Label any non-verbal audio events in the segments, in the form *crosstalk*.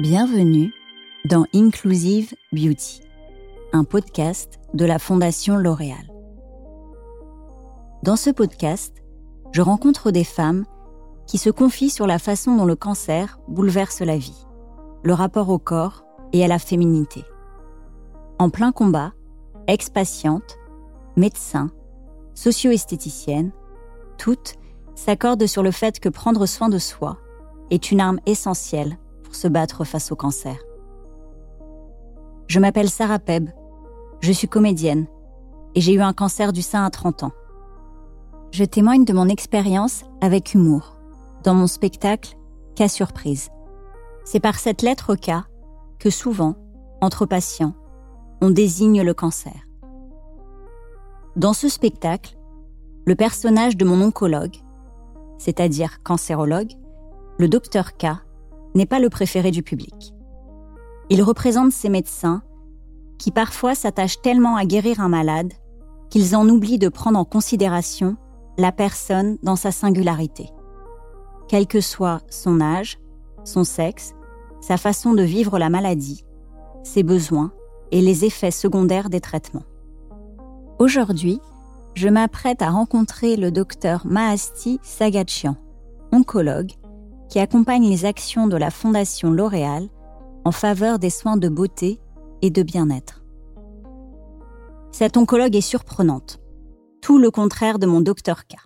Bienvenue dans Inclusive Beauty, un podcast de la Fondation L'Oréal. Dans ce podcast, je rencontre des femmes qui se confient sur la façon dont le cancer bouleverse la vie, le rapport au corps et à la féminité. En plein combat, ex-patientes, médecins, socio-esthéticiennes, toutes s'accordent sur le fait que prendre soin de soi est une arme essentielle se battre face au cancer. Je m'appelle Sarah Peb, je suis comédienne et j'ai eu un cancer du sein à 30 ans. Je témoigne de mon expérience avec humour dans mon spectacle Cas surprise. C'est par cette lettre K que souvent, entre patients, on désigne le cancer. Dans ce spectacle, le personnage de mon oncologue, c'est-à-dire cancérologue, le docteur K, n'est pas le préféré du public. Il représente ces médecins qui parfois s'attachent tellement à guérir un malade qu'ils en oublient de prendre en considération la personne dans sa singularité. Quel que soit son âge, son sexe, sa façon de vivre la maladie, ses besoins et les effets secondaires des traitements. Aujourd'hui, je m'apprête à rencontrer le docteur Mahasti Sagachian, oncologue, qui accompagne les actions de la Fondation L'Oréal en faveur des soins de beauté et de bien-être. Cette oncologue est surprenante, tout le contraire de mon docteur K.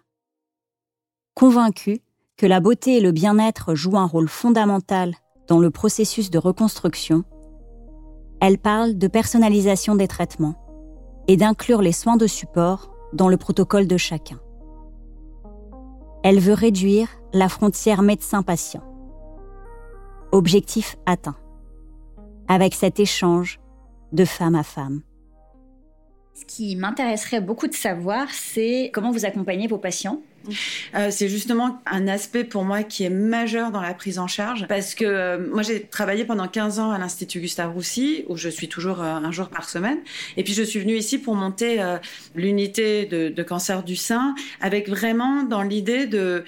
Convaincue que la beauté et le bien-être jouent un rôle fondamental dans le processus de reconstruction, elle parle de personnalisation des traitements et d'inclure les soins de support dans le protocole de chacun. Elle veut réduire la frontière médecin-patient. Objectif atteint. Avec cet échange de femme à femme. Ce qui m'intéresserait beaucoup de savoir, c'est comment vous accompagnez vos patients euh, c'est justement un aspect pour moi qui est majeur dans la prise en charge parce que euh, moi j'ai travaillé pendant 15 ans à l'Institut Gustave Roussy où je suis toujours euh, un jour par semaine et puis je suis venue ici pour monter l'unité de, de, cancer du sein avec vraiment dans l'idée de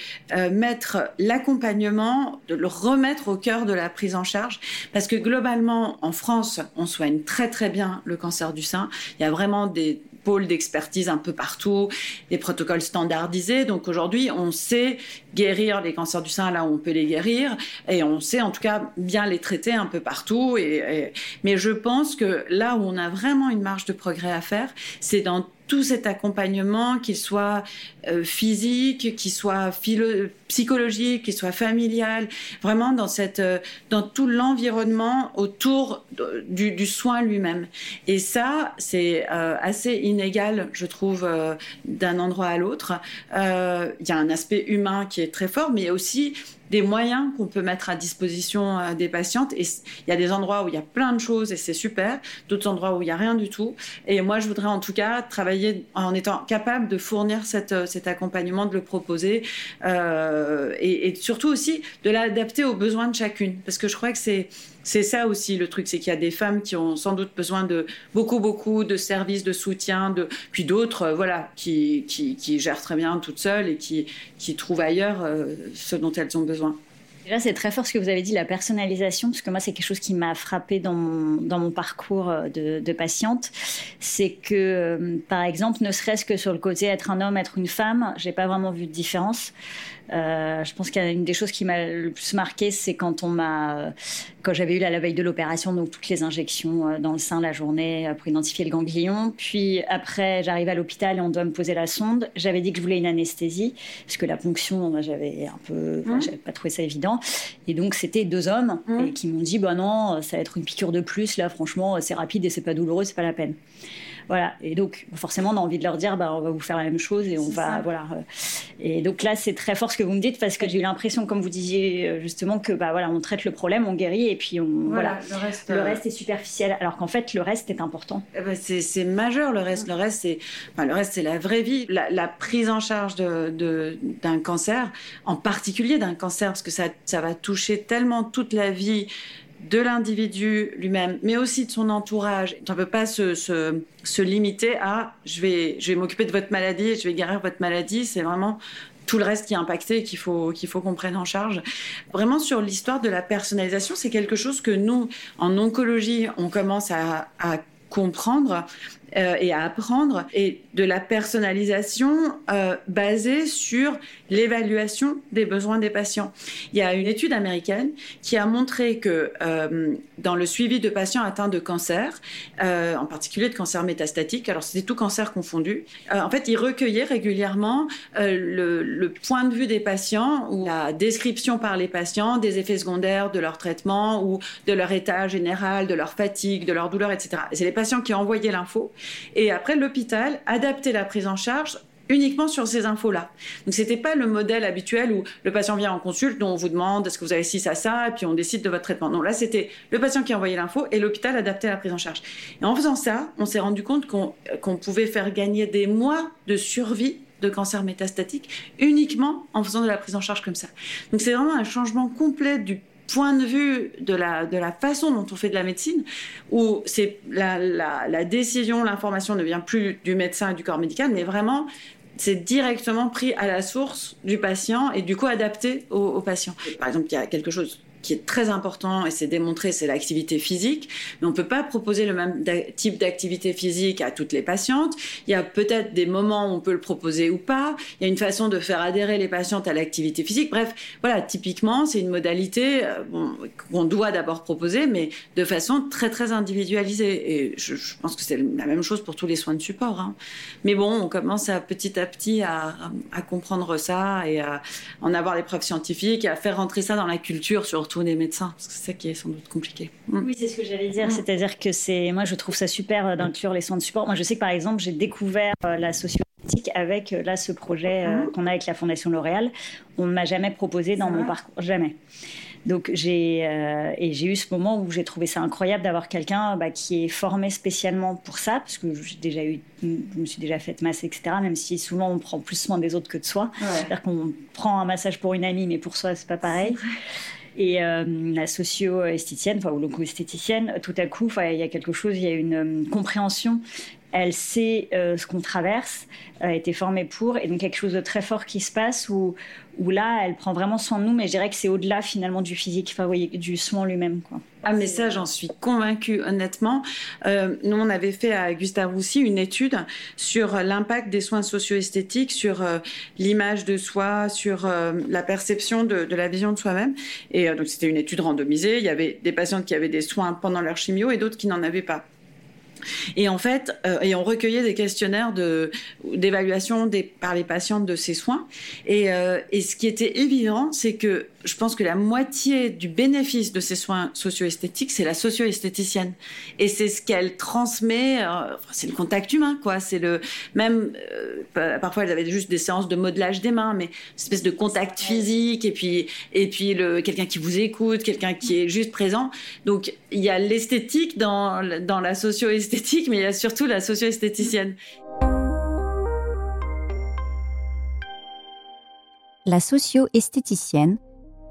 mettre l'accompagnement, de le remettre au cœur de la prise en charge parce que globalement en France on soigne très très bien le cancer du sein. Il y a vraiment des pôles d'expertise un peu partout, des protocoles standardisés. Donc aujourd'hui, on sait guérir les cancers du sein là où on peut les guérir et on sait en tout cas bien les traiter un peu partout. Mais je pense que là où on a vraiment une marge de progrès à faire, c'est dans tout cet accompagnement, qu'il soit euh, physique, qu'il soit psychologique, qu'il soit familial, vraiment dans, cette, euh, dans tout l'environnement autour du, du, soin lui-même. Et ça, c'est euh, assez inégal, je trouve, d'un endroit à l'autre. Il y a un aspect humain qui est très fort, mais aussi des moyens qu'on peut mettre à disposition euh, des patientes. Et il y a des endroits où il y a plein de choses et c'est super, d'autres endroits où il n'y a rien du tout. Et moi, je voudrais en tout cas travailler en étant capable de fournir cette, euh, cet accompagnement, de le proposer euh, et, et surtout aussi de l'adapter aux besoins de chacune. Parce que je crois que c'est c'est ça aussi le truc, c'est qu'il y a des femmes qui ont sans doute besoin de beaucoup, beaucoup de services, de soutien, de, puis d'autres, euh, voilà, qui, qui, gèrent très bien toutes seules et qui, qui trouvent ailleurs euh, ce dont elles ont besoin. Déjà, c'est très fort ce que vous avez dit, la personnalisation, parce que moi, c'est quelque chose qui m'a frappé dans mon, dans mon parcours euh, de, de patiente. C'est que, par exemple, ne serait-ce que sur le côté être un homme, être une femme, j'ai pas vraiment vu de différence. Euh, je pense qu'une des choses qui m'a le plus marqué, c'est quand on m'a, quand j'avais eu la, la veille de l'opération, donc toutes les injections euh, dans le sein la journée euh, pour identifier le ganglion. Puis après, j'arrive à l'hôpital et on doit me poser la sonde. J'avais dit que je voulais une anesthésie parce que la ponction, j'avais un peu, mmh. j'avais pas trouvé ça évident. Et donc c'était deux hommes mmh. et qui m'ont dit, bah non, ça va être une piqûre de plus. Là, franchement, c'est rapide et c'est pas douloureux, c'est pas la peine. Voilà. Et donc, forcément, on a envie de leur dire, bah, on va vous faire la même chose et on va, voilà. Et donc là, c'est très fort ce que vous me dites parce que j'ai eu l'impression, comme vous disiez euh, justement, que bah voilà, on traite le problème, on guérit et puis on, voilà, le, reste, le euh, reste est superficiel. Alors qu'en fait, le reste est important. Eh ben, c'est majeur. Le reste, le reste, c'est, enfin, le reste, c'est la vraie vie. La, prise en charge de, d'un cancer, en particulier d'un cancer, parce que ça, ça va toucher tellement toute la vie de l'individu lui-même, mais aussi de son entourage. On ne peut pas se, se, limiter à je vais, je vais m'occuper de votre maladie, je vais guérir votre maladie. C'est vraiment tout le reste qui est impacté et qu'il faut qu'on prenne en charge. Vraiment sur l'histoire de la personnalisation, c'est quelque chose que nous en oncologie on commence à comprendre euh, et à apprendre et de la personnalisation euh, basée sur l'évaluation des besoins des patients. Il y a une étude américaine qui a montré que euh, dans le suivi de patients atteints de cancer, en particulier de cancer métastatique, alors c'était tout cancer confondu, en fait, ils recueillaient régulièrement le, le, point de vue des patients ou la description par les patients des effets secondaires de leur traitement ou de leur état général, de leur fatigue, de leur douleur, etc. C'est les patients qui envoyaient l'info et après l'hôpital adaptait la prise en charge uniquement sur ces infos-là. Donc c'était pas le modèle habituel où le patient vient en consulte, on vous demande est-ce que vous avez ci, ça, ça, et puis on décide de votre traitement. Non, là c'était le patient qui envoyait l'info et l'hôpital adaptait la prise en charge. Et en faisant ça, on s'est rendu compte qu'on qu pouvait faire gagner des mois de survie de cancer métastatique uniquement en faisant de la prise en charge comme ça. Donc c'est vraiment un changement complet du point de vue de la, de la façon dont on fait de la médecine, où c'est la, la, décision, l'information ne vient plus du médecin et du corps médical, mais vraiment c'est directement pris à la source du patient et du coup adapté au patient. Par exemple, il y a quelque chose qui est très important et c'est démontré, c'est l'activité physique. Mais on ne peut pas proposer le même type d'activité physique à toutes les patientes. Il y a peut-être des moments où on peut le proposer ou pas. Il y a une façon de faire adhérer les patientes à l'activité physique. Bref, voilà, typiquement, c'est une modalité euh, qu'on doit d'abord proposer, mais de façon très très individualisée. Et je, pense que c'est la même chose pour tous les soins de support. Hein. Mais bon, on commence à petit à petit à comprendre ça et à en avoir les preuves scientifiques et à faire rentrer ça dans la culture surtout des médecins, parce que c'est ça qui est sans doute compliqué. Mm. Oui, c'est ce que j'allais dire. Mm. C'est-à-dire que c'est, moi, je trouve ça super d'inclure les soins de support. Moi, je sais que par exemple, j'ai découvert la socio-éthique avec là ce projet euh, qu'on a avec la Fondation L'Oréal. On ne m'a jamais proposé dans mon parcours, jamais. Donc j'ai euh, et j'ai eu ce moment où j'ai trouvé ça incroyable d'avoir quelqu'un bah, qui est formé spécialement pour ça, parce que j'ai déjà eu, je me suis déjà fait masser, etc. Même si souvent on prend plus soin des autres que de soi. Ouais. C'est-à-dire qu'on prend un massage pour une amie, mais pour soi c'est pas pareil. Et euh, la socio-esthéticienne, enfin, ou l'onco-esthéticienne, tout à coup, il y a quelque chose, il y a une euh, compréhension. Elle sait euh, ce qu'on traverse, a été formée pour, et donc quelque chose de très fort qui se passe où, là, elle prend vraiment soin de nous, mais je dirais que c'est au-delà finalement du physique, du soin lui-même. Ah, mais ça, j'en suis convaincue, honnêtement. Euh, nous, on avait fait à Gustave Roussy une étude sur l'impact des soins socio-esthétiques, sur euh, l'image de soi, sur euh, la perception de, de, la vision de soi-même. Et euh, donc, c'était une étude randomisée. Il y avait des patientes qui avaient des soins pendant leur chimio et d'autres qui n'en avaient pas. Et en fait, euh, et on recueillait des questionnaires d'évaluation par les patientes de ces soins. Et, euh, et ce qui était évident, c'est que je pense que la moitié du bénéfice de ces soins socio-esthétiques, c'est la socio-esthéticienne. Et c'est ce qu'elle transmet, euh, c'est le contact humain, quoi. C'est le, même, euh, parfois elles avaient juste des séances de modelage des mains, mais une espèce de contact physique, et puis, et puis le, quelqu'un qui vous écoute, quelqu'un qui est juste présent. Donc, il y a l'esthétique dans, dans la socio-esthétique, mais il y a surtout la socio-esthéticienne. La socio-esthéticienne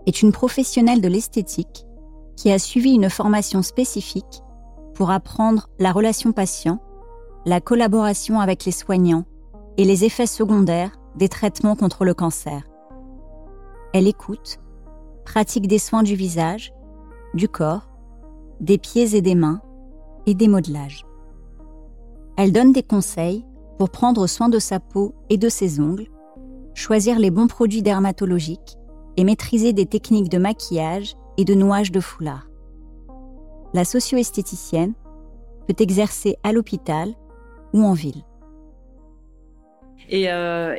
est une professionnelle de l'esthétique qui a suivi une formation spécifique pour apprendre la relation patient, la collaboration avec les soignants et les effets secondaires des traitements contre le cancer. Elle écoute, pratique des soins du visage, du corps, des pieds et des mains et des modelages. Elle donne des conseils pour prendre soin de sa peau et de ses ongles, choisir les bons produits dermatologiques et maîtriser des techniques de maquillage et de nouage de foulard. La socio-esthéticienne peut exercer à l'hôpital ou en ville. Et, euh,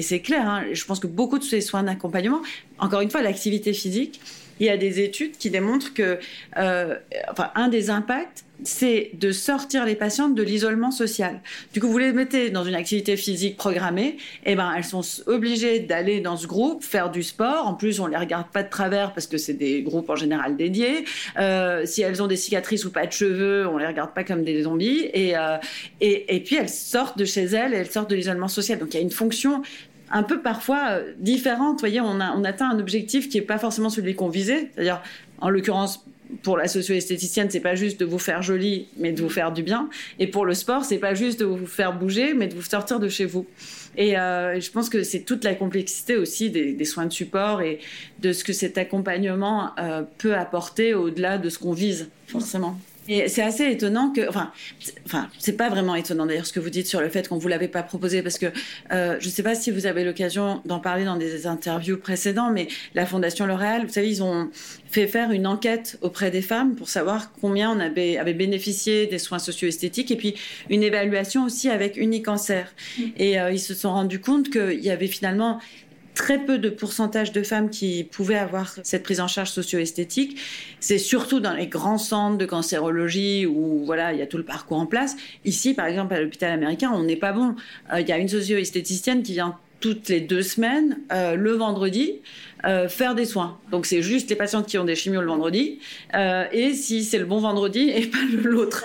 c'est clair, hein, je pense que beaucoup de ces soins d'accompagnement, encore une fois, l'activité physique, il y a des études qui démontrent que, euh, enfin, un des impacts, c'est de sortir les patientes de l'isolement social. Du coup, vous les mettez dans une activité physique programmée, et eh ben elles sont obligées d'aller dans ce groupe, faire du sport. En plus, on les regarde pas de travers parce que c'est des groupes en général dédiés. Euh, si elles ont des cicatrices ou pas de cheveux, on les regarde pas comme des zombies. Et, euh, et, et puis elles sortent de chez elles, et elles sortent de l'isolement social. Donc il y a une fonction un peu parfois différente. Vous voyez, on, atteint un objectif qui n'est pas forcément celui qu'on visait, c'est-à-dire en l'occurrence pour la socio-esthéticienne, c'est pas juste de vous faire jolie, mais de vous faire du bien. Et pour le sport, c'est pas juste de vous faire bouger, mais de vous sortir de chez vous. Et euh, je pense que c'est toute la complexité aussi des, soins de support et de ce que cet accompagnement euh, peut apporter au-delà de ce qu'on vise, forcément. Et c'est assez étonnant que, enfin, enfin, c'est pas vraiment étonnant d'ailleurs ce que vous dites sur le fait qu'on vous l'avait pas proposé parce que euh, je sais pas si vous avez l'occasion d'en parler dans des interviews précédentes, mais la Fondation L'Oréal, vous savez, ils ont fait faire une enquête auprès des femmes pour savoir combien on avait, avait bénéficié des soins socio-esthétiques et puis une évaluation aussi avec Unicancer. Mmh. Et euh, ils se sont rendus compte qu'il y avait finalement très peu de pourcentage de femmes qui pouvaient avoir cette prise en charge socio-esthétique. C'est surtout dans les grands centres de cancérologie où voilà, il y a tout le parcours en place. Ici, par exemple, à l'hôpital américain, on n'est pas bon. Euh, il y a une socio-esthéticienne qui vient toutes les deux semaines, euh, le vendredi, euh, faire des soins. Donc c'est juste les patientes qui ont des chimios le vendredi, et si c'est le bon vendredi et pas l'autre.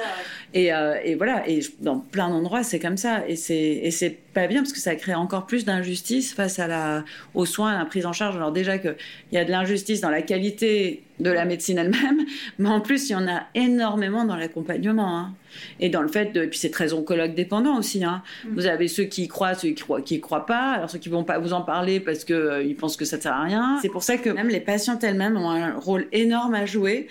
Et, et, voilà, et dans plein d'endroits, c'est comme ça. Et c'est pas bien parce que ça crée encore plus d'injustice face à la, aux soins, à la prise en charge. Alors déjà qu'il y a de l'injustice dans la qualité de la médecine elle-même, *laughs* mais en plus il y en a énormément dans l'accompagnement hein. et dans le fait de. Et puis c'est très oncologue dépendant aussi. Hein. Mm. Vous avez ceux qui y croient, ceux qui croient, qui croient pas. Alors ceux qui vont pas vous en parler parce que euh, ils pensent que ça ne sert à rien. C'est pour ça que même les patientes elles-mêmes ont un rôle énorme à jouer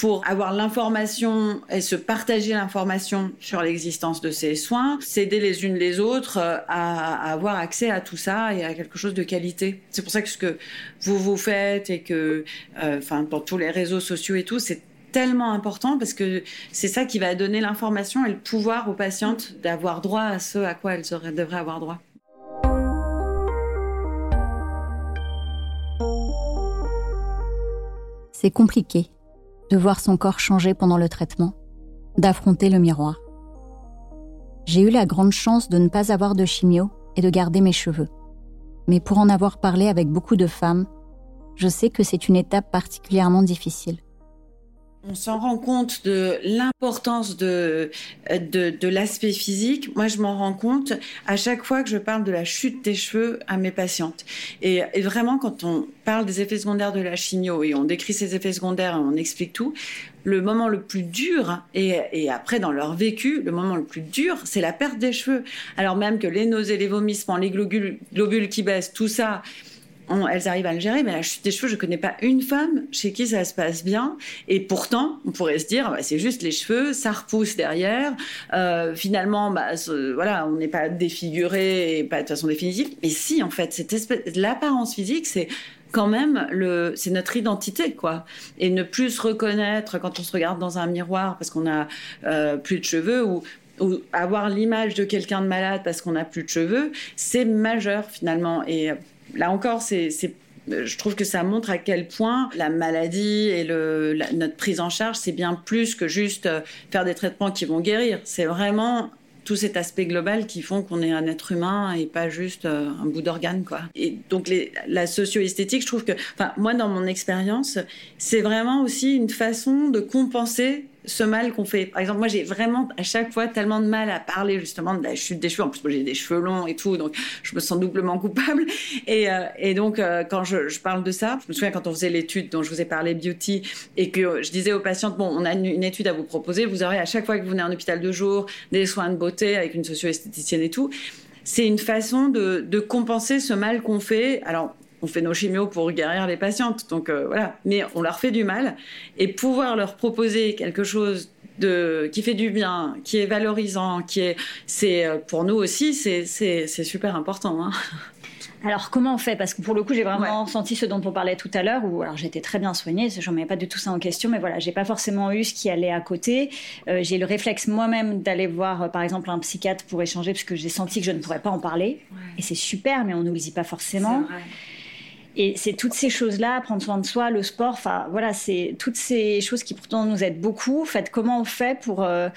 pour avoir l'information et se partager l'information sur l'existence de ces soins, s'aider les unes les autres euh, à, avoir accès à tout ça et à quelque chose de qualité. C'est pour ça que ce que vous vous faites et que, euh, enfin, tous les réseaux sociaux et tout, c'est tellement important parce que c'est ça qui va donner l'information et le pouvoir aux patientes d'avoir droit à ce à quoi elles devraient avoir droit. C'est compliqué de voir son corps changer pendant le traitement, d'affronter le miroir. J'ai eu la grande chance de ne pas avoir de chimio et de garder mes cheveux. Mais pour en avoir parlé avec beaucoup de femmes, je sais que c'est une étape particulièrement difficile. On s'en rend compte de l'importance de, de, l'aspect physique. Moi, je m'en rends compte à chaque fois que je parle de la chute des cheveux à mes patientes. Et, vraiment, quand on parle des effets secondaires de la chimio et on décrit ces effets secondaires et on explique tout, le moment le plus dur, et, après dans leur vécu, le moment le plus dur, c'est la perte des cheveux. Alors même que les nausées, les vomissements, les globules qui baissent, tout ça, elles arrivent à le gérer, mais la chute des cheveux, je connais pas une femme chez qui ça se passe bien. Et pourtant, on pourrait se dire, bah, c'est juste les cheveux, ça repousse derrière. Euh, finalement, bah, voilà, on n'est pas défiguré pas de façon définitive. Mais si, en fait, l'apparence physique, c'est quand même le c'est notre identité quoi et ne plus se reconnaître quand on se regarde dans un miroir parce qu'on a euh, plus de cheveux ou ou avoir l'image de quelqu'un de malade parce qu'on n'a plus de cheveux, c'est majeur finalement. Et là encore, c'est je trouve que ça montre à quel point la maladie et notre prise en charge, c'est bien plus que juste euh, faire des traitements qui vont guérir. C'est vraiment tout cet aspect global qui font qu'on est un être humain et pas juste euh, un bout d'organe, quoi. Et donc la socio-esthétique, je trouve que, enfin, moi dans mon expérience, c'est vraiment aussi une façon de compenser ce mal qu'on fait. Par exemple, moi, j'ai vraiment à chaque fois tellement de mal à parler justement de la chute des cheveux. En plus, moi, j'ai des cheveux longs et tout, donc je me sens doublement coupable. Et, euh, donc, euh, quand je, je, parle de ça, je me souviens quand on faisait l'étude dont je vous ai parlé, Beauty, et que je disais aux patientes, bon, on a une, étude à vous proposer, vous aurez à chaque fois que vous venez en hôpital de jour des soins de beauté avec une socio-esthéticienne et tout. C'est une façon de, de compenser ce mal qu'on fait. Alors, on fait nos chimios pour guérir les patientes. Donc euh, voilà, mais on leur fait du mal et pouvoir leur proposer quelque chose de qui fait du bien, qui est valorisant, qui est c'est euh, pour nous aussi c'est super important. Hein. *laughs* Alors comment on fait? Parce que pour le coup, j'ai vraiment senti ce dont on parlait tout à l'heure, où alors j'étais très bien soignée, je mets pas du tout ça en question, mais voilà, j'ai pas forcément eu ce qui allait à côté. Euh, j'ai le réflexe moi-même d'aller voir, par exemple, un psychiatre pour échanger, parce que j'ai senti que je ne pourrais pas en parler. Et c'est super, mais on nous le dit pas forcément. Et c'est toutes ces choses-là, prendre soin de soi, le sport, enfin voilà, c'est toutes ces choses qui pourtant nous aident beaucoup. En comment on fait pour, euh,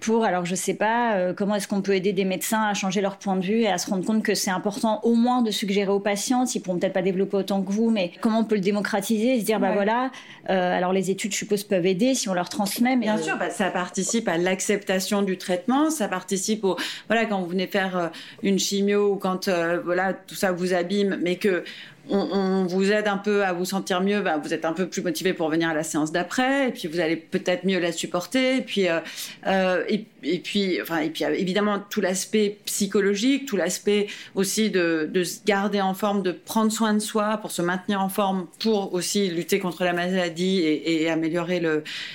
pour, alors je sais pas, euh, comment est-ce qu'on peut aider des médecins à changer leur point de vue et à se rendre compte que c'est important au moins de suggérer aux patients, ils pourront peut-être pas développer autant que vous, mais comment on peut le démocratiser et se dire, bah voilà, euh, alors les études, je suppose, peuvent aider si on leur transmet. Mais Bien sûr, bah, ça participe à l'acceptation du traitement, ça participe au, voilà, quand vous venez faire euh, une chimio ou quand, voilà, tout ça vous abîme, mais que on, vous aide un peu à vous sentir mieux, bah, vous êtes un peu plus motivé pour venir à la séance d'après, et puis vous allez peut-être mieux la supporter, et puis, euh, euh, et, puis, enfin, et puis évidemment tout l'aspect psychologique, tout l'aspect aussi de, se garder en forme, de prendre soin de soi pour se maintenir en forme, pour aussi lutter contre la maladie et, améliorer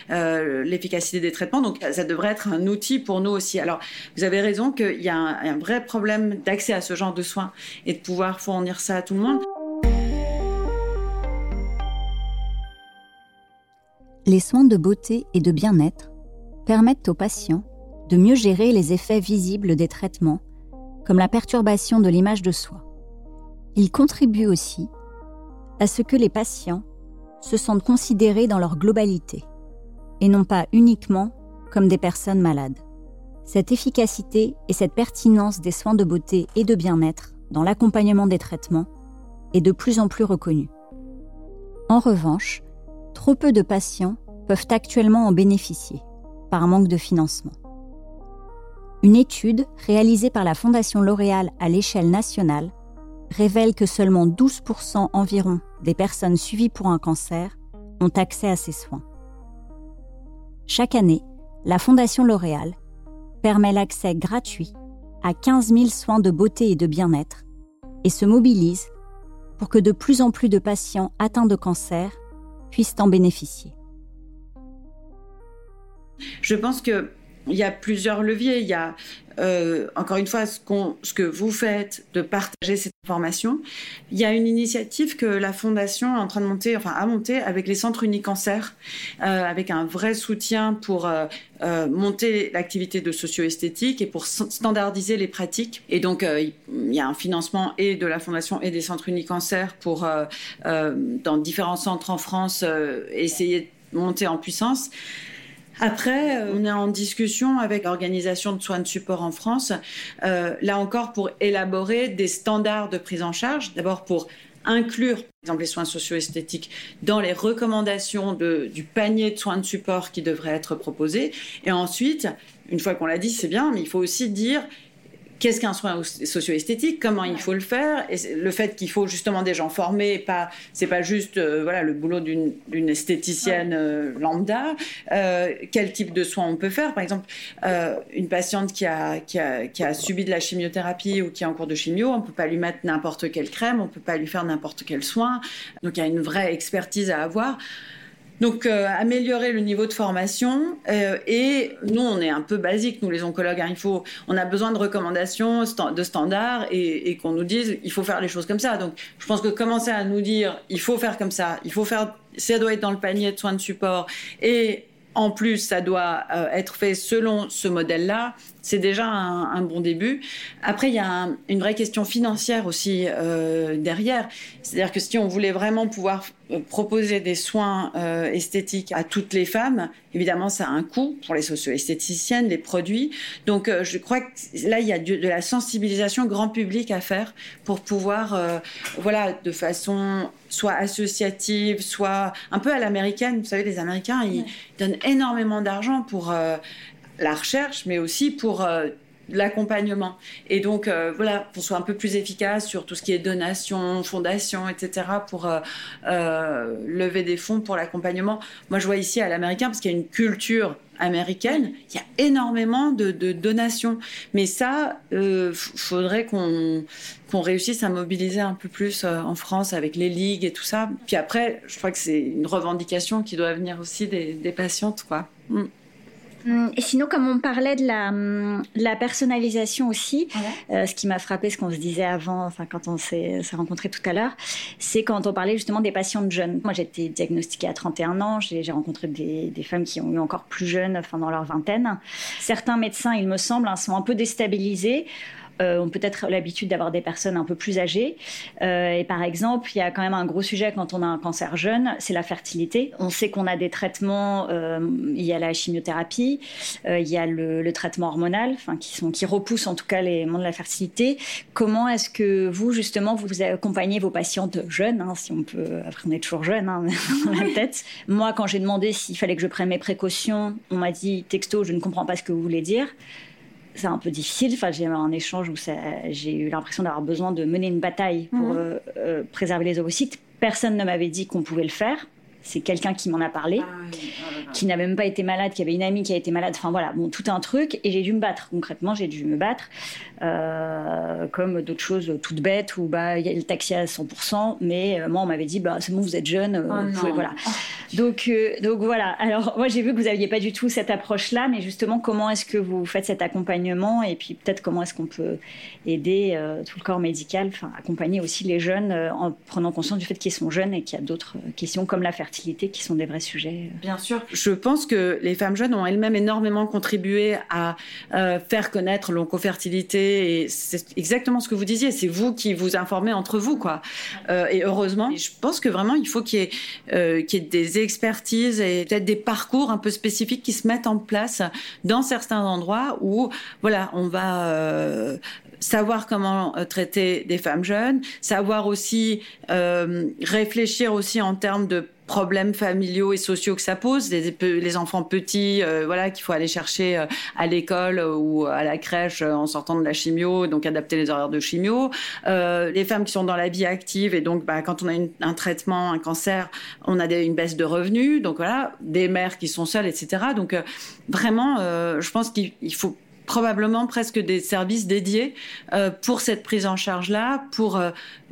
euh, l'efficacité des traitements. Donc ça devrait être un outil pour nous aussi. Alors vous avez raison qu'il y a un vrai problème d'accès à ce genre de soins et de pouvoir fournir ça à tout le monde. Les soins de beauté et de bien-être permettent aux patients de mieux gérer les effets visibles des traitements, comme la perturbation de l'image de soi. Ils contribuent aussi à ce que les patients se sentent considérés dans leur globalité, et non pas uniquement comme des personnes malades. Cette efficacité et cette pertinence des soins de beauté et de bien-être dans l'accompagnement des traitements est de plus en plus reconnue. En revanche, trop peu de patients peuvent actuellement en bénéficier, par manque de financement. Une étude réalisée par la Fondation L'Oréal à l'échelle nationale révèle que seulement 12% environ des personnes suivies pour un cancer ont accès à ces soins. Chaque année, la Fondation L'Oréal permet l'accès gratuit à 15 000 soins de beauté et de bien-être et se mobilise pour que de plus en plus de patients atteints de cancer puissent en bénéficier. Je pense que il y a plusieurs leviers. Il y a euh, encore une fois ce, que vous faites de partager cette information. Il y a une initiative que la fondation est en train de monter, enfin a monté avec les centres Unicancer, euh, avec un vrai soutien pour euh, euh, monter l'activité de socio-esthétique et pour standardiser les pratiques. Et donc il y a un financement et de la fondation et des centres Unicancer pour dans différents centres en France essayer de monter en puissance. Après, euh, on est en discussion avec l'organisation de soins de support en France, euh, là encore pour élaborer des standards de prise en charge, d'abord pour inclure, par exemple, les soins socio-esthétiques dans les recommandations du panier de soins de support qui devrait être proposé. Et ensuite, une fois qu'on l'a dit, c'est bien, mais il faut aussi dire qu'est-ce qu'un soin socio-esthétique, comment il faut le faire, et le fait qu'il faut justement des gens formés, pas, c'est pas juste euh, voilà le boulot d'une, esthéticienne euh, lambda. Euh, quel type de soins on peut faire, par exemple, une patiente qui a, qui a, qui, a, subi de la chimiothérapie ou qui est en cours de chimio, on peut pas lui mettre n'importe quelle crème, on peut pas lui faire n'importe quel soin. Donc il y a une vraie expertise à avoir. Donc, euh, améliorer le niveau de formation. Euh, et nous, on est un peu basique, nous, les oncologues. Hein. il faut, on a besoin de recommandations, de standards, et, qu'on nous dise, il faut faire les choses comme ça. Donc, je pense que commencer à nous dire, il faut faire comme ça, il faut faire, ça doit être dans le panier de soins de support, et en plus, ça doit euh, être fait selon ce modèle-là c'est déjà un, bon début. Après, il y a une vraie question financière aussi derrière. C'est-à-dire que si on voulait vraiment pouvoir proposer des soins euh, esthétiques à toutes les femmes, évidemment, ça a un coût pour les socio-esthéticiennes, les produits. Donc, je crois que là, il y a de, la sensibilisation grand public à faire pour pouvoir, voilà, de façon soit associative, soit un peu à l'américaine. Vous savez, les Américains, ils donnent énormément d'argent pour la recherche, mais aussi pour euh, l'accompagnement. Et donc, euh, voilà, pour soit un peu plus efficace sur tout ce qui est donation, fondation, etc., pour euh, lever des fonds pour l'accompagnement. Moi, je vois ici à l'américain, parce qu'il y a une culture américaine, il y a énormément de, donations. Mais ça, il faudrait qu'on qu'on réussisse à mobiliser un peu plus en France avec les ligues et tout ça. Puis après, je crois que c'est une revendication qui doit venir aussi des, patientes, quoi. Mm. Hum, et sinon, comme on parlait de la, hum, la personnalisation aussi, euh, ce qui m'a frappé, ce qu'on se disait avant, enfin quand on s'est rencontrés tout à l'heure, c'est quand on parlait justement des patientes jeunes. Moi, j'ai été diagnostiquée à 31 ans, j'ai rencontré des, des, femmes qui ont eu encore plus jeunes, enfin dans leur vingtaine. Certains médecins, il me semble, hein, sont un peu déstabilisés euh, ont peut-être l'habitude d'avoir des personnes un peu plus âgées. Euh, et par exemple, il y a quand même un gros sujet quand on a un cancer jeune, c'est la fertilité. On sait qu'on a des traitements, euh, il y a la chimiothérapie, il y a le, traitement hormonal, enfin qui sont qui repoussent en tout cas les moments de la fertilité. Comment est-ce que vous justement vous accompagnez vos patientes jeunes, hein, si on peut, après on est toujours jeune hein, *laughs* dans la tête. Moi, quand j'ai demandé s'il fallait que je prenne mes précautions, on m'a dit texto, je ne comprends pas ce que vous voulez dire c'est un peu difficile. Enfin, j'ai eu un échange où j'ai eu l'impression d'avoir besoin de mener une bataille pour mhm. euh, euh, préserver les ovocytes. Personne ne m'avait dit qu'on pouvait le faire. C'est quelqu'un qui m'en a parlé, ah oh qui n'avait même pas été malade, qui avait une amie qui a été malade. Enfin voilà, bon, tout un truc. Et j'ai dû me battre. Concrètement, j'ai dû me battre. Euh, comme d'autres choses toutes bêtes où bah il y a le taxi à 100%, mais moi on m'avait dit bah c'est bon vous êtes jeune, oh voilà. Oh. Donc, euh, donc voilà. Alors moi j'ai vu que vous n'aviez pas du tout cette approche-là, mais justement comment est-ce que vous faites cet accompagnement et puis peut-être comment est-ce qu'on peut aider euh, tout le corps médical, enfin accompagner aussi les jeunes euh, en prenant conscience du fait qu'ils sont jeunes et qu'il y a d'autres questions comme la fertilité qui sont des vrais sujets. Bien sûr. Je pense que les femmes jeunes ont elles-mêmes énormément contribué à faire connaître l'oncofertilité et c'est exactement ce que vous disiez. C'est vous qui vous informez entre vous quoi. et heureusement, je pense que vraiment il faut qu'il y ait, qu'il y ait des expertise et peut-être des parcours un peu spécifiques qui se mettent en place dans certains endroits où, voilà, on va euh, savoir comment euh, traiter des femmes jeunes, savoir aussi euh, réfléchir aussi en termes de problèmes familiaux et sociaux que ça pose, les, enfants petits, euh, voilà, qu'il faut aller chercher à l'école ou à la crèche en sortant de la chimio, donc adapter les horaires de chimio, les femmes qui sont dans la vie active et donc bah, quand on a un traitement, un cancer, on a une baisse de revenus, donc voilà, des mères qui sont seules, etc. Donc vraiment, je pense qu'il faut probablement presque des services dédiés pour cette prise en charge là, pour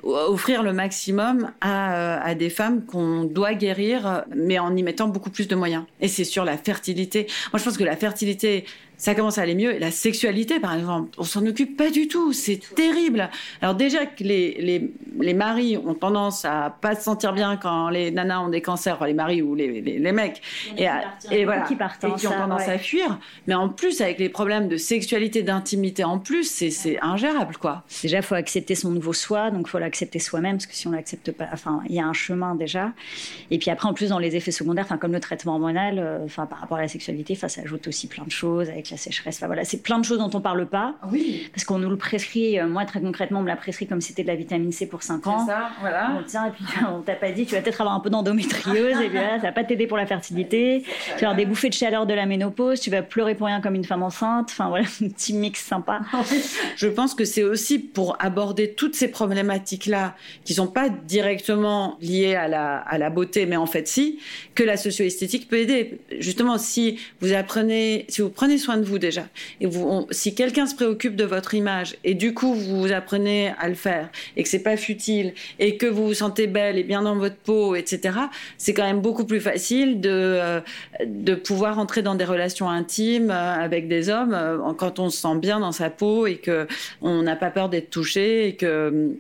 offrir le maximum à, euh, à des femmes qu'on doit guérir, mais en y mettant beaucoup plus de moyens. Et c'est sur la fertilité. Moi, je pense que la fertilité, ça commence à aller mieux. La sexualité, par exemple, on s'en occupe pas du tout. C'est terrible. Alors déjà que les, les, les, maris ont tendance à pas se sentir bien quand les nanas ont des cancers, enfin les maris ou les, les, mecs, et, et, voilà, qui, partent, et qui ont tendance à fuir. Mais en plus, avec les problèmes de sexualité, d'intimité en plus, c'est ingérable, quoi. Déjà, il faut accepter son nouveau soi, donc faut l'accepter soi-même, parce que si on l'accepte pas, enfin, il y a un chemin déjà. Et puis après, en plus, dans les effets secondaires, enfin, comme le traitement hormonal, euh, enfin, par rapport à la sexualité, enfin, ça ajoute aussi plein de choses avec la sécheresse. Enfin, voilà, c'est plein de choses dont on parle pas. Ah oui. Parce qu'on nous le prescrit. Euh, moi, très concrètement, on me l'a prescrit comme c'était de la vitamine C pour 5 ans. ça, voilà. On tient, et puis on t'a pas dit, tu vas peut-être avoir un peu d'endométriose, et puis là, ça va pas t'aider pour la fertilité. Tu vas avoir des bouffées de chaleur de la ménopause, tu vas pleurer pour rien comme une femme enceinte. Enfin, voilà, *laughs* un petit mix sympa. Je pense que c'est aussi pour aborder toutes ces problématiques-là qui sont pas directement liées à la, beauté, mais en fait si, que la socio-esthétique peut aider. Justement, si vous apprenez, si vous prenez soin de vous déjà, et si quelqu'un se préoccupe de votre image, et du coup vous apprenez à le faire, et que c'est pas futile, et que vous vous sentez belle et bien dans votre peau, etc., c'est quand même beaucoup plus facile de, euh, de pouvoir entrer dans des relations intimes euh, avec des hommes euh, quand on se sent bien dans sa peau et que on n'a pas peur d'être touché et que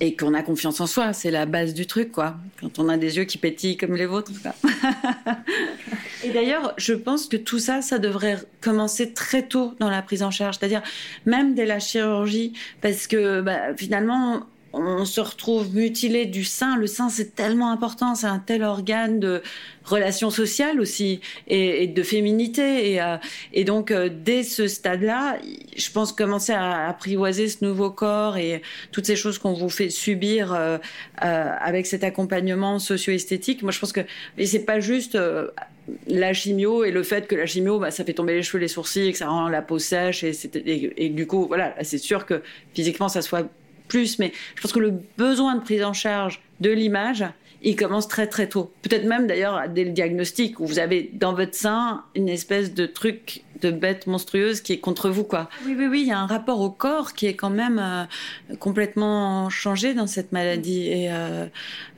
et qu'on a confiance en soi. C'est la base du truc, quoi. Quand on a des yeux qui pétillent comme les vôtres. *laughs* et d'ailleurs, je pense que tout ça, ça devrait commencer très tôt dans la prise en charge, c'est-à-dire même dès la chirurgie, parce que bah, finalement, on se retrouve mutilé du sein. Le sein, c'est tellement important, c'est un tel organe de relation sociale aussi et, de féminité. Et, euh, donc, euh, dès ce stade-là, je pense commencer à apprivoiser ce nouveau corps et toutes ces choses qu'on vous fait subir euh, avec cet accompagnement socio-esthétique. Moi, je pense que c'est pas juste la chimio et le fait que la chimio, bah, ça fait tomber les cheveux, les sourcils, et que ça rend la peau sèche et, et, et du coup, voilà, c'est sûr que physiquement, ça soit plus, mais je pense que le besoin de prise en charge de l'image, il commence très très tôt. Peut-être même d'ailleurs dès le diagnostic où vous avez dans votre sein une espèce de truc de bête monstrueuse qui est contre vous, quoi. Oui, oui, oui, il y a un rapport au corps qui est quand même euh, complètement changé dans cette maladie. Et, euh,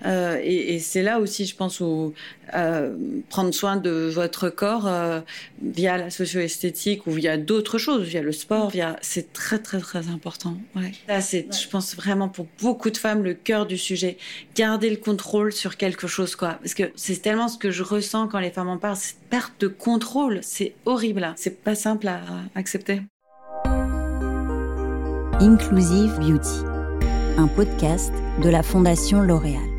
euh, et, et c'est là aussi, je pense, où euh, prendre soin de votre corps euh, via la socio-esthétique ou via d'autres choses, via le sport, via c'est très très très important. Ouais. Là, c'est, je pense vraiment pour beaucoup de femmes le cœur du sujet. Garder le contrôle sur quelque chose, quoi. Parce que c'est tellement ce que je ressens quand les femmes en parlent, cette perte de contrôle, c'est horrible. C'est pas simple à accepter. Inclusive Beauty, un podcast de la Fondation L'Oréal.